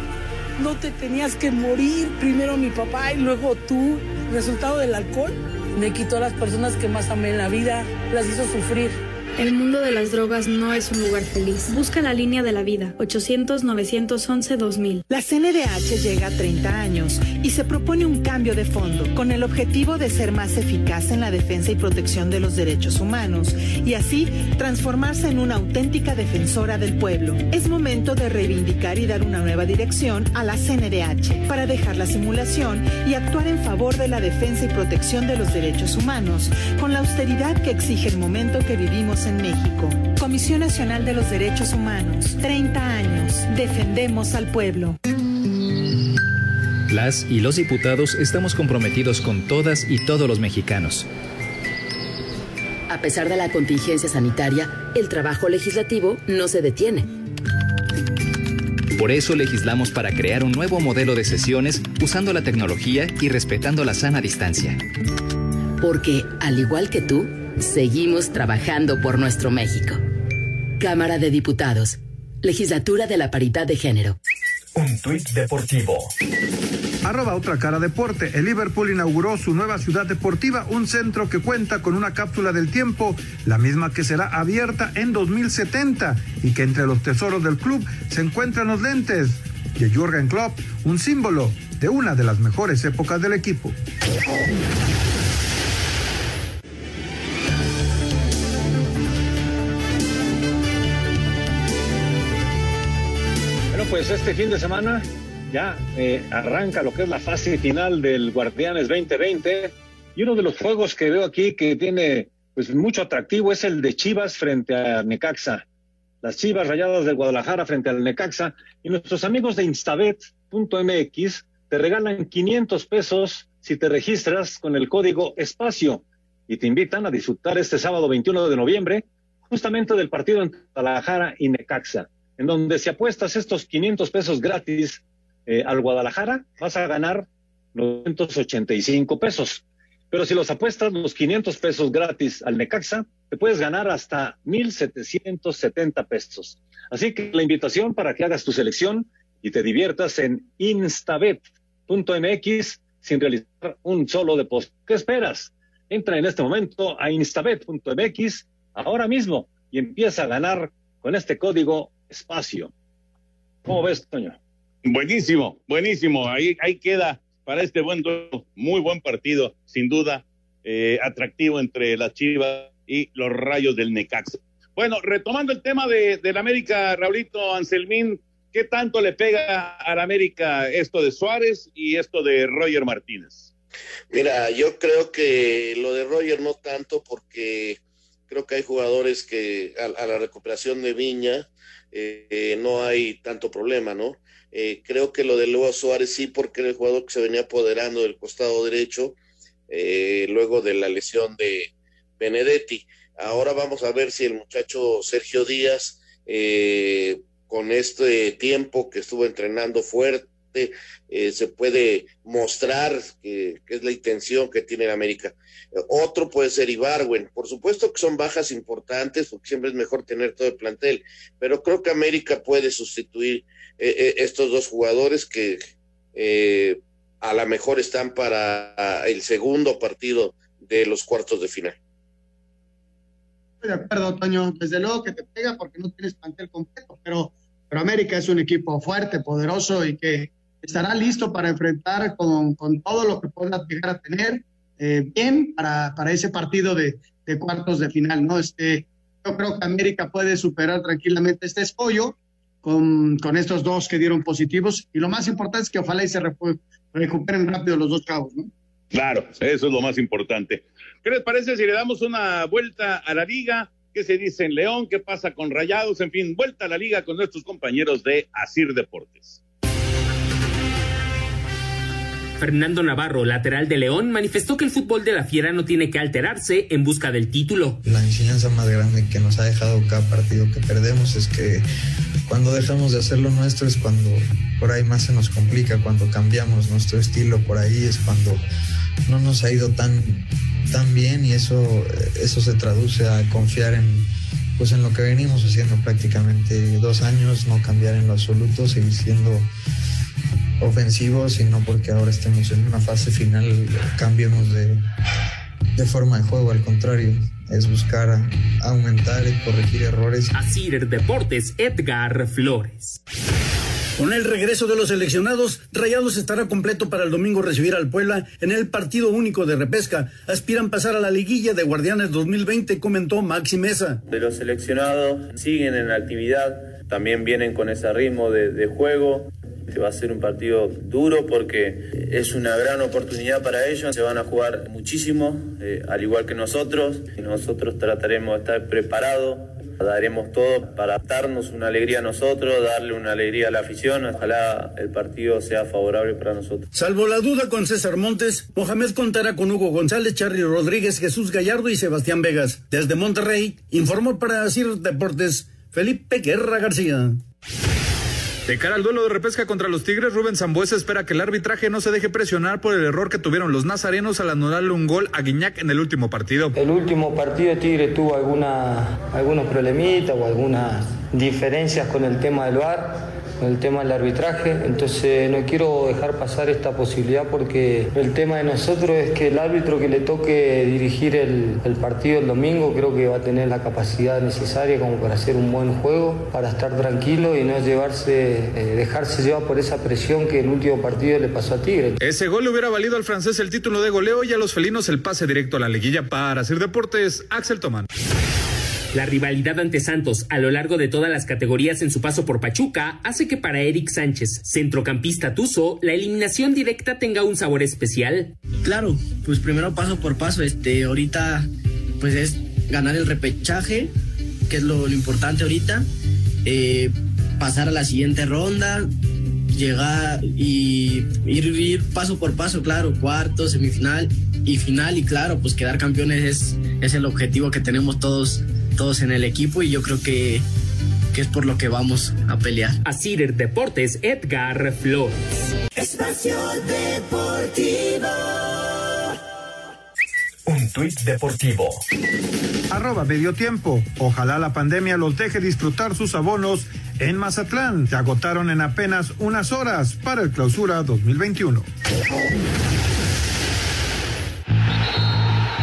No te tenías que morir, primero mi papá y luego tú. Resultado del alcohol me quitó a las personas que más amé en la vida, las hizo sufrir. El mundo de las drogas no es un lugar feliz. Busca la línea de la vida, 800-911-2000. La CNDH llega a 30 años y se propone un cambio de fondo con el objetivo de ser más eficaz en la defensa y protección de los derechos humanos y así transformarse en una auténtica defensora del pueblo. Es momento de reivindicar y dar una nueva dirección a la CNDH para dejar la simulación y actuar en favor de la defensa y protección de los derechos humanos con la austeridad que exige el momento que vivimos en México. Comisión Nacional de los Derechos Humanos. 30 años. Defendemos al pueblo. Las y los diputados estamos comprometidos con todas y todos los mexicanos. A pesar de la contingencia sanitaria, el trabajo legislativo no se detiene. Por eso legislamos para crear un nuevo modelo de sesiones usando la tecnología y respetando la sana distancia. Porque, al igual que tú, Seguimos trabajando por nuestro México. Cámara de Diputados. Legislatura de la Paridad de Género. Un tuit deportivo. Arroba otra cara deporte. El Liverpool inauguró su nueva ciudad deportiva, un centro que cuenta con una cápsula del tiempo, la misma que será abierta en 2070 y que entre los tesoros del club se encuentran los lentes de Jürgen Klopp, un símbolo de una de las mejores épocas del equipo. Pues este fin de semana ya eh, arranca lo que es la fase final del Guardianes 2020 y uno de los juegos que veo aquí que tiene pues mucho atractivo es el de Chivas frente a Necaxa. Las Chivas Rayadas de Guadalajara frente al Necaxa. Y nuestros amigos de instabet.mx te regalan 500 pesos si te registras con el código espacio. Y te invitan a disfrutar este sábado 21 de noviembre justamente del partido entre Guadalajara y Necaxa en donde si apuestas estos 500 pesos gratis eh, al Guadalajara, vas a ganar 985 pesos. Pero si los apuestas los 500 pesos gratis al Necaxa, te puedes ganar hasta 1.770 pesos. Así que la invitación para que hagas tu selección y te diviertas en instabet.mx sin realizar un solo depósito. ¿Qué esperas? Entra en este momento a instabet.mx ahora mismo y empieza a ganar con este código espacio. ¿Cómo ves, Toño? Buenísimo, buenísimo. Ahí, ahí queda para este buen duelo, muy buen partido, sin duda, eh, atractivo entre las Chivas y los Rayos del Necaxa. Bueno, retomando el tema de, del América, Raulito Anselmín, ¿qué tanto le pega al América esto de Suárez y esto de Roger Martínez? Mira, yo creo que lo de Roger no tanto porque creo que hay jugadores que a la recuperación de Viña eh, no hay tanto problema, ¿no? Eh, creo que lo de Luego Suárez sí, porque era el jugador que se venía apoderando del costado derecho eh, luego de la lesión de Benedetti. Ahora vamos a ver si el muchacho Sergio Díaz, con este tiempo que estuvo entrenando fuerte, eh, se puede mostrar que, es la intención que tiene América. otro puede ser Ibarwen. Por supuesto que son bajas importantes, porque siempre es mejor tener todo el plantel, pero creo que América puede sustituir eh, eh, estos dos jugadores que a lo mejor están para el segundo partido de los cuartos de final. De acuerdo, Toño. Desde luego que te pega porque no tienes plantel completo, pero América es un equipo fuerte, poderoso y que estará listo para enfrentar con, con todo lo que pueda llegar a tener eh, bien para, para, ese partido de, de, cuartos de final, ¿no? Este, yo creo que América puede superar tranquilamente este escollo con, con estos dos que dieron positivos y lo más importante es que ojalá y se recuperen rápido los dos cabos, ¿no? Claro, eso es lo más importante. ¿Qué les parece si le damos una vuelta a la liga? ¿Qué se dice en León? ¿Qué pasa con Rayados? En fin, vuelta a la liga con nuestros compañeros de Asir Deportes. Fernando Navarro, lateral de León, manifestó que el fútbol de la Fiera no tiene que alterarse en busca del título. La enseñanza más grande que nos ha dejado cada partido que perdemos es que cuando dejamos de hacer lo nuestro es cuando por ahí más se nos complica, cuando cambiamos nuestro estilo, por ahí es cuando no nos ha ido tan, tan bien y eso, eso se traduce a confiar en, pues en lo que venimos haciendo prácticamente dos años, no cambiar en lo absoluto, seguir siendo ofensivos y no porque ahora estemos en una fase final cambiemos de, de forma de juego, al contrario, es buscar a- aumentar y corregir errores. Asir Deportes, Edgar Flores. Con el regreso de los seleccionados, Rayados estará completo para el domingo recibir al Puebla en el partido único de repesca. Aspiran pasar a la liguilla de Guardianes 2020, comentó Maxi Mesa. de los seleccionados siguen en la actividad, también vienen con ese ritmo de, de juego. Va a ser un partido duro porque es una gran oportunidad para ellos. Se van a jugar muchísimo, eh, al igual que nosotros. Nosotros trataremos de estar preparados, daremos todo para darnos una alegría a nosotros, darle una alegría a la afición. Ojalá el partido sea favorable para nosotros. Salvo la duda con César Montes, Mohamed contará con Hugo González, Charlie Rodríguez, Jesús Gallardo y Sebastián Vegas. Desde Monterrey, informó para CIR Deportes Felipe Guerra García. De cara al duelo de repesca contra los Tigres, Rubén Zambuesa espera que el arbitraje no se deje presionar por el error que tuvieron los nazarenos al anularle un gol a Guiñac en el último partido. El último partido Tigre tuvo alguna, algunos problemitas o algunas diferencias con el tema del VAR, con el tema del arbitraje, entonces no quiero dejar pasar esta posibilidad porque el tema de nosotros es que el árbitro que le toque dirigir el, partido el domingo creo que va a tener la capacidad necesaria como para hacer un buen juego, para estar tranquilo y no llevarse, eh, dejarse llevar por esa presión que el último partido le pasó a Tigre. Ese gol le hubiera valido al francés el título de goleo y a los felinos el pase directo a la liguilla para hacer deportes. Axel Tomán. La rivalidad ante Santos a lo largo de todas las categorías en su paso por Pachuca hace que para Eric Sánchez, centrocampista tuzo, la eliminación directa tenga un sabor especial. Claro, pues primero paso por paso, este, ahorita pues es ganar el repechaje, que es lo, importante ahorita, eh, pasar a la siguiente ronda, llegar y ir, paso por paso, claro, cuarto, semifinal y final y claro, pues quedar campeones es, es el objetivo que tenemos todos, todos en el equipo y yo creo que, que es por lo que vamos a pelear. Así Deportes, Edgar Flores. Espacio Deportivo. Un tuit deportivo. Arroba medio tiempo. Ojalá la pandemia los deje disfrutar sus abonos en Mazatlán. Se agotaron en apenas unas horas para el clausura 2021.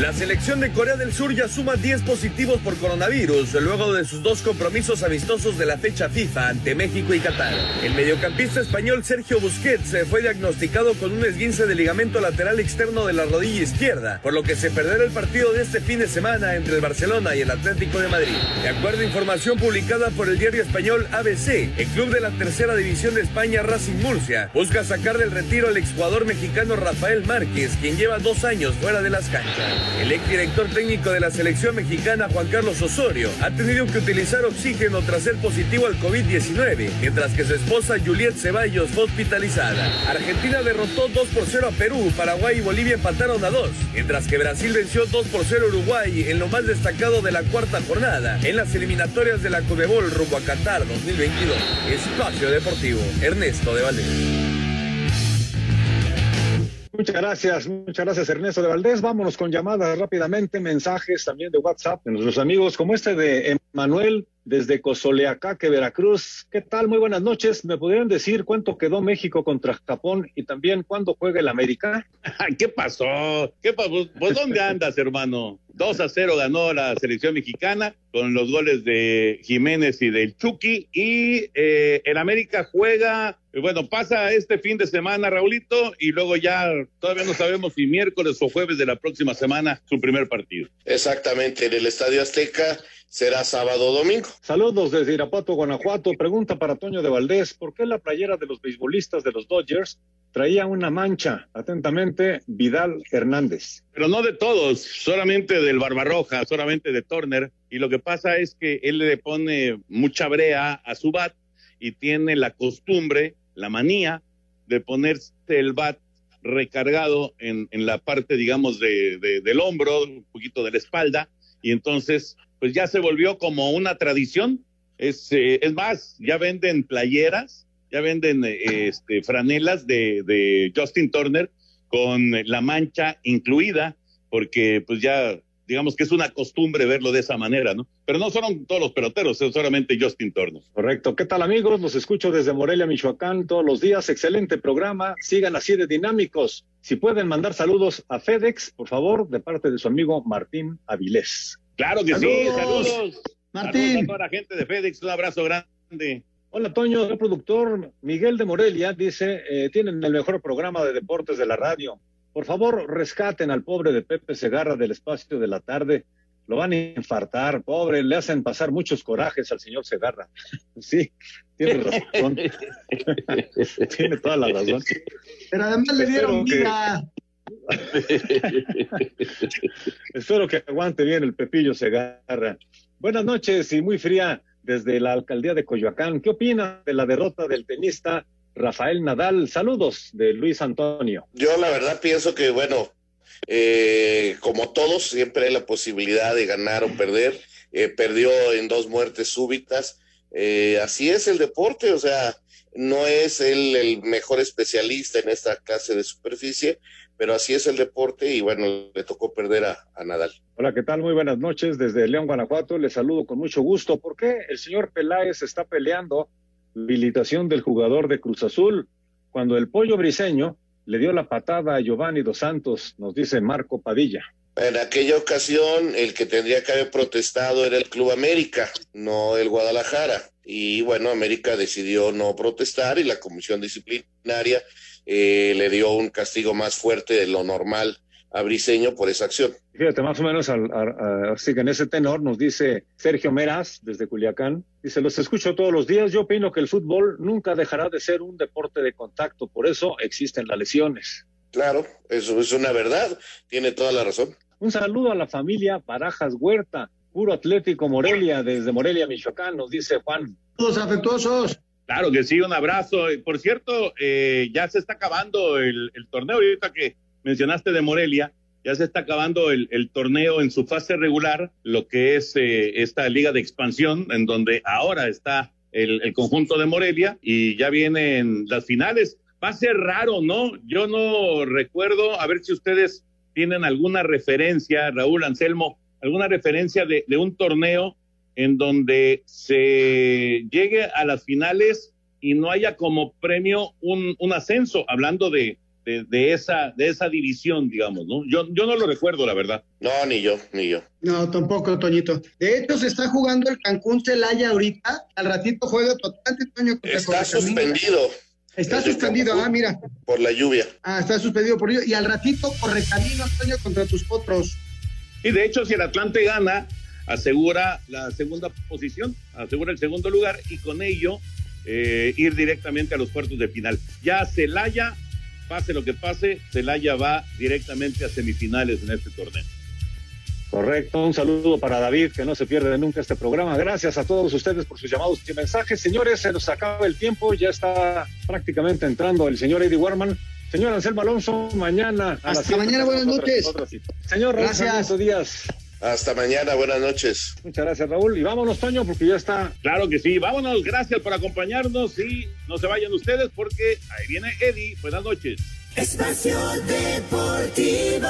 La selección de Corea del Sur ya suma 10 positivos por coronavirus luego de sus dos compromisos amistosos de la fecha FIFA ante México y Qatar. El mediocampista español Sergio Busquets fue diagnosticado con un esguince de ligamento lateral externo de la rodilla izquierda, por lo que se perderá el partido de este fin de semana entre el Barcelona y el Atlético de Madrid. De acuerdo a información publicada por el diario español ABC, el club de la tercera división de España, Racing Murcia, busca sacar del retiro al exjugador mexicano Rafael Márquez, quien lleva dos años fuera de las canchas. El exdirector técnico de la selección mexicana, Juan Carlos Osorio, ha tenido que utilizar oxígeno tras ser positivo al COVID-19, mientras que su esposa Juliet Ceballos fue hospitalizada. Argentina derrotó 2 por 0 a Perú, Paraguay y Bolivia empataron a 2, mientras que Brasil venció 2 por 0 a Uruguay en lo más destacado de la cuarta jornada, en las eliminatorias de la Conmebol rumbo a Qatar 2022. Espacio Deportivo, Ernesto de Valdés. Muchas gracias, muchas gracias Ernesto de Valdés. Vámonos con llamadas rápidamente, mensajes también de WhatsApp de nuestros amigos como este de Emanuel desde Cozoleacaque, Veracruz. ¿Qué tal? Muy buenas noches. ¿Me podrían decir cuánto quedó México contra Japón y también cuándo juega el América? ¿Qué pasó? ¿Qué pasó? Pues ¿dónde andas, hermano? 2 a 0 ganó la selección mexicana con los goles de Jiménez y del Chucky. Y eh, el América juega, eh, bueno, pasa este fin de semana, Raulito, y luego ya todavía no sabemos si miércoles o jueves de la próxima semana su primer partido. Exactamente, en el Estadio Azteca será sábado o domingo. Saludos desde Irapuato, Guanajuato. Pregunta para Toño de Valdés, ¿por qué la playera de los beisbolistas de los Dodgers traía una mancha? Atentamente, Vidal Hernández. Pero no de todos, solamente del Barbarroja, solamente de Turner. Y lo que pasa es que él le pone mucha brea a su bat y tiene la costumbre, la manía de ponerse el bat recargado en, en la parte, digamos, de, de, del hombro, un poquito de la espalda, y entonces, pues ya se volvió como una tradición. Es, eh, es más, ya venden playeras ya venden eh, este, franelas de, Justin Turner con la mancha incluida, porque pues ya digamos que es una costumbre verlo de esa manera, ¿no? Pero no son todos los peloteros, es solamente Justin Turner. Correcto. ¿Qué tal amigos? Los escucho desde Morelia, Michoacán, todos los días. Excelente programa. Sigan así de dinámicos. Si pueden mandar saludos a FedEx, por favor, de parte de su amigo Martín Avilés. Claro que sí, saludos. Martín. Saludos a toda la gente de FedEx, un abrazo grande. Hola, Toño, el productor Miguel de Morelia dice, eh, tienen el mejor programa de deportes de la radio. Por favor, rescaten al pobre de Pepe Segarra del espacio de la tarde. Lo van a infartar, pobre, le hacen pasar muchos corajes al señor Segarra. sí, tiene razón. tiene toda la razón. Pero además le dieron vida. Espero que aguante bien el Pepillo Segarra. Buenas noches y muy fría desde la alcaldía de Coyoacán. ¿Qué opina de la derrota del tenista Rafael Nadal? Saludos de Luis Antonio. Yo la verdad pienso que, bueno, eh, como todos, siempre hay la posibilidad de ganar o perder. Eh, perdió en dos muertes súbitas. Eh, así es el deporte, o sea, no es él el mejor especialista en esta clase de superficie, pero así es el deporte y bueno, le tocó perder a, Nadal. Hola, ¿qué tal? Muy buenas noches desde León, Guanajuato. Les saludo con mucho gusto. ¿Por qué el señor Peláez está peleando la habilitación del jugador de Cruz Azul cuando el pollo briseño le dio la patada a Giovanni Dos Santos, nos dice Marco Padilla? En aquella ocasión, el que tendría que haber protestado era el Club América, no el Guadalajara. Y bueno, América decidió no protestar y la comisión disciplinaria eh, le dio un castigo más fuerte de lo normal a Briseño por esa acción. Fíjate, más o menos así que en ese tenor nos dice Sergio Meras desde Culiacán, dice, los escucho todos los días, yo opino que el fútbol nunca dejará de ser un deporte de contacto, por eso existen las lesiones. Claro, eso es una verdad, tiene toda la razón. Un saludo a la familia Barajas Huerta, puro Atlético Morelia, desde Morelia, Michoacán, nos dice Juan. Todos afectuosos. Claro que sí, un abrazo. Por cierto, eh, ya se está acabando el, torneo, ahorita que mencionaste de Morelia, ya se está acabando el, torneo en su fase regular, lo que es eh, esta liga de expansión, en donde ahora está el, conjunto de Morelia y ya vienen las finales. Va a ser raro, ¿no? Yo no recuerdo, a ver si ustedes tienen alguna referencia, Raúl Anselmo, alguna referencia de un torneo en donde se llegue a las finales y no haya como premio un, un ascenso, hablando de, de, esa, de esa división, digamos, ¿no? Yo, yo no lo recuerdo, la verdad. No, ni yo, ni yo. No, tampoco, Toñito. De hecho, se está jugando el Cancún Celaya ahorita. Al ratito juega totalmente, Toño. Está suspendido. Está suspendido, ah, mira. Por la lluvia. Ah, está suspendido por ello. Y al ratito corre camino, Toño, contra tus potros. Y de hecho, si el Atlante gana, asegura la segunda posición, asegura el segundo lugar y con ello eh, ir directamente a los cuartos de final. Ya Celaya, pase lo que pase, Celaya va directamente a semifinales en este torneo. Correcto, un saludo para David, que no se pierde nunca este programa. Gracias a todos ustedes por sus llamados y mensajes. Señores, se nos acaba el tiempo, ya está prácticamente entrando el señor Eddie Warman. Señor Anselmo Alonso, mañana. Hasta mañana, buenas noches. Señor, gracias. días. Hasta mañana, buenas noches. Muchas gracias, Raúl. Y vámonos, Toño, porque ya está. Claro que sí, vámonos, gracias por acompañarnos y no se vayan ustedes porque ahí viene Eddie. Buenas noches. Espacio Deportivo.